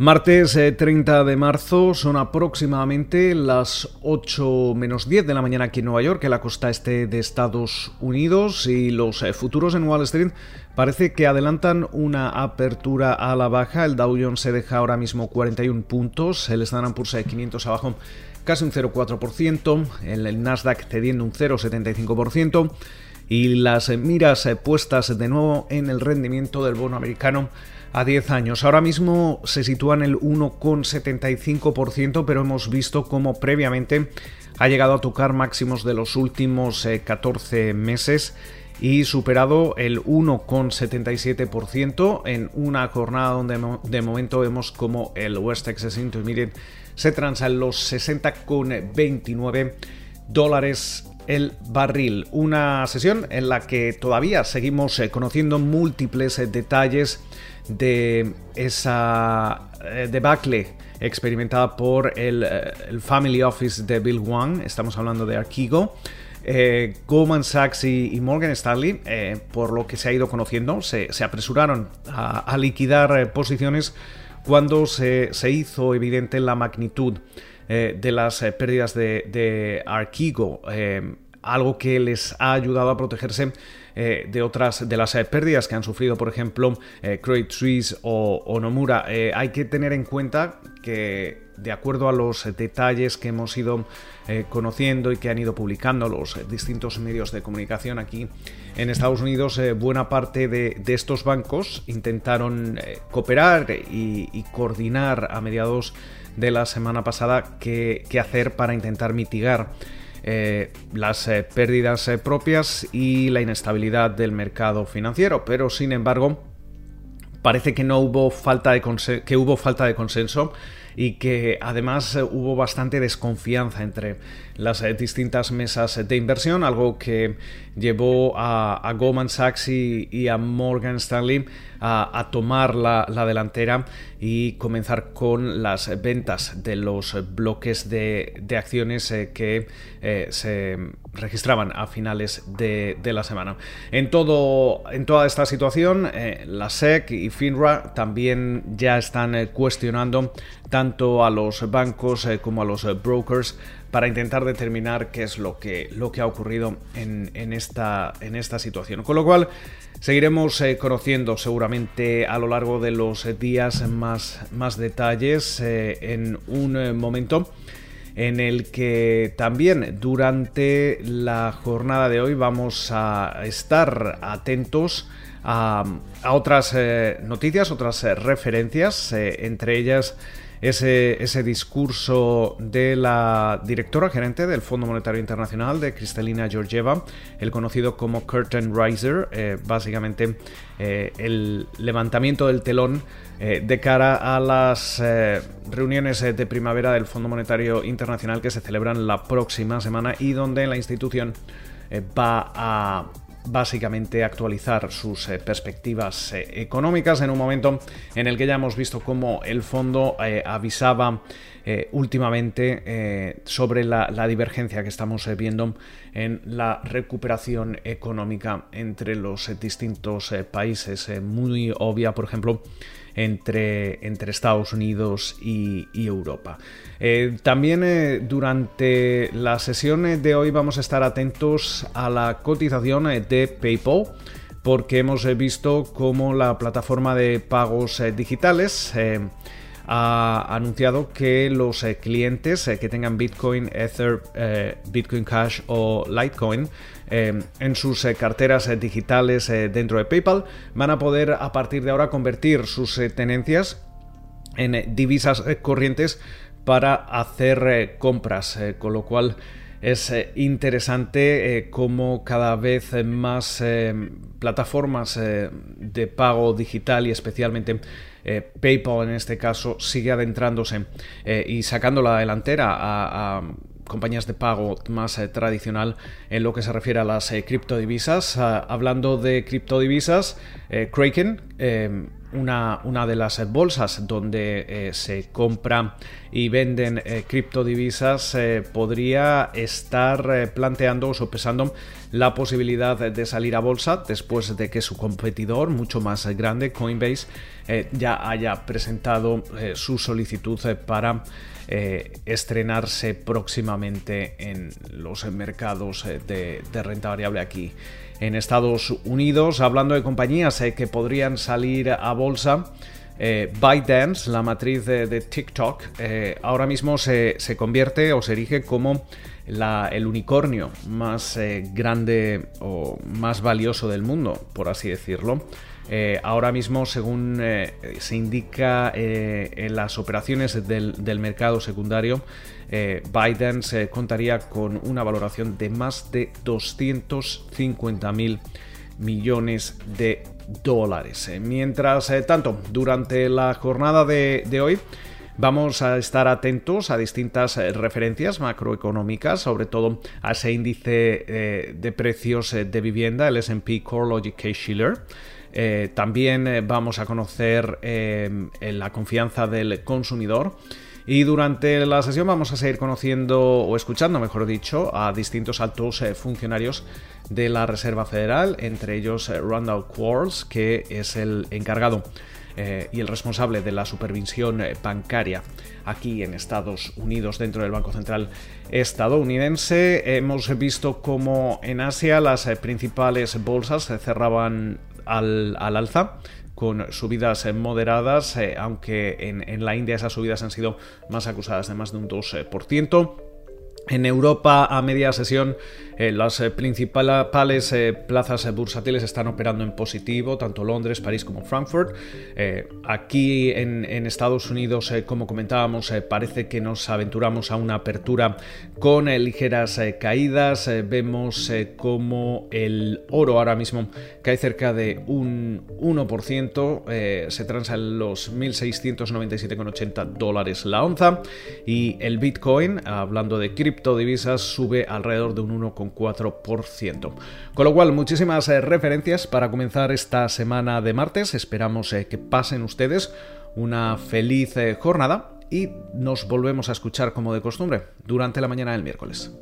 Martes 30 eh, de marzo son aproximadamente las 8 menos 10 de la mañana aquí en Nueva York, en la costa este de Estados Unidos, y los eh, futuros en Wall Street parece que adelantan una apertura a la baja. El Dow Jones se deja ahora mismo 41 puntos, el Standard Poor's 500 eh, abajo casi un 0,4%, el Nasdaq cediendo un 0,75% y las miras puestas de nuevo en el rendimiento del bono americano a 10 años. Ahora mismo se sitúa en el 1,75%, pero hemos visto cómo previamente ha llegado a tocar máximos de los últimos 14 eh, meses y superado el 1,77% en una jornada donde de momento vemos como el West Texas Intermediate se transa en los 60,29 dólares el barril. Una sesión en la que todavía seguimos eh, conociendo múltiples eh, detalles de esa eh, debacle experimentada por el, Family Office de Bill Wang. Estamos hablando de Arquigo. Goldman Sachs y, Morgan Stanley, por lo que se ha ido conociendo, se, apresuraron a, liquidar posiciones cuando se, hizo evidente la magnitud eh, de las eh, pérdidas de, de eh, algo que les ha ayudado a protegerse de otras de las pérdidas que han sufrido, por ejemplo, Credit Suisse o, Nomura. hay que tener en cuenta que, de acuerdo a los detalles que hemos ido conociendo y que han ido publicando los distintos medios de comunicación aquí en Estados Unidos, buena parte de, estos bancos intentaron cooperar y coordinar a mediados de la semana pasada qué, hacer para intentar mitigar eh, las eh, pérdidas eh, propias y la inestabilidad del mercado financiero. Pero sin embargo, parece que no hubo falta de que hubo falta de consenso y que además hubo bastante desconfianza entre las distintas mesas de inversión, algo que llevó a, Goldman Sachs y, a Morgan Stanley a, tomar la, delantera y comenzar con las ventas de los bloques de, acciones eh, que eh, se registraban a finales de, la semana. En, todo, en toda esta situación, eh, la SEC y FINRA también ya están cuestionando tanto a los bancos como a los brokers para intentar determinar qué es lo que, lo que ha ocurrido en, esta, en esta situación. Con lo cual, seguiremos eh, conociendo seguramente a lo largo de los días más, más detalles eh, en un eh, momento en el que también durante la jornada de hoy vamos a estar atentos a, a otras noticias, otras referencias, entre ellas ese, discurso de la directora gerente del Fondo Monetario Internacional, de Cristalina Georgieva, el conocido como Curtain Riser, eh, básicamente eh, el levantamiento del telón eh, de cara a las reuniones de primavera del Fondo Monetario Internacional que se celebran la próxima semana y donde la institución va a básicamente actualizar sus eh, perspectivas eh, económicas en un momento en el que ya hemos visto cómo el fondo eh, avisaba últimamente sobre la, divergencia que estamos viendo en la recuperación económica entre los distintos países. muy obvia, por ejemplo, entre, Estados Unidos y, Europa. Eh, también eh, durante la sesión de hoy vamos a estar atentos a la cotización de PayPal porque hemos visto cómo la plataforma de pagos digitales ha anunciado que los eh, clientes eh, que tengan Bitcoin, Ether, eh, Bitcoin Cash o Litecoin en sus carteras digitales dentro de PayPal van a poder a partir de ahora convertir sus tenencias en divisas corrientes para hacer compras, con lo cual es interesante cómo cada vez más plataformas de pago digital y especialmente eh, PayPal en este caso sigue adentrándose eh, y sacando la delantera a, compañías de pago más eh, tradicional en lo que se refiere a las criptodivisas. Ah, hablando de criptodivisas, Kraken una, una, de las bolsas donde se compra y venden criptodivisas podría estar planteando o sopesando la posibilidad de salir a bolsa después de que su competidor mucho más grande Coinbase eh, ya haya presentado eh, su solicitud eh, para estrenarse próximamente en los mercados de, renta variable aquí en Estados Unidos. Hablando de compañías que podrían salir a bolsa. ByteDance, la matriz de, TikTok, ahora mismo se, convierte o se erige como el unicornio más grande o más valioso del mundo, por así decirlo. Eh, ahora mismo, según eh, se indica eh, en las operaciones del, mercado secundario, se contaría con una valoración de más de 250 mil millones de dólares. Mientras tanto, durante la jornada de, hoy, Vamos a estar atentos a distintas referencias macroeconómicas, sobre todo a ese índice de precios de vivienda, el SP CoreLogic Case-Shiller. Eh, también eh, vamos a conocer eh, la confianza del consumidor. Y durante la sesión vamos a seguir conociendo o escuchando, mejor dicho, a distintos altos funcionarios de la Reserva Federal, entre ellos Randall Quarles, que es el encargado y el responsable de la supervisión bancaria aquí en Estados Unidos dentro del Banco Central estadounidense. Hemos visto cómo en Asia las principales bolsas cerraban al, alza con subidas moderadas, eh, aunque en, en, la India esas subidas han sido más acusadas de más de un 2%. En Europa a media sesión eh, las eh, principales eh, plazas bursátiles están operando en positivo, tanto Londres, París como Frankfurt. aquí en, Estados Unidos, como comentábamos, parece que nos aventuramos a una apertura con ligeras caídas. vemos como el oro ahora mismo cae cerca de un 1%, se transa en los 1.697,80 dólares la onza y el Bitcoin, hablando de criptodivisas, sube alrededor de un 1,4%. 4%. Con lo cual, muchísimas eh, referencias para comenzar esta semana de martes. Esperamos eh, que pasen ustedes una feliz eh, jornada y nos volvemos a escuchar como de costumbre durante la mañana del miércoles.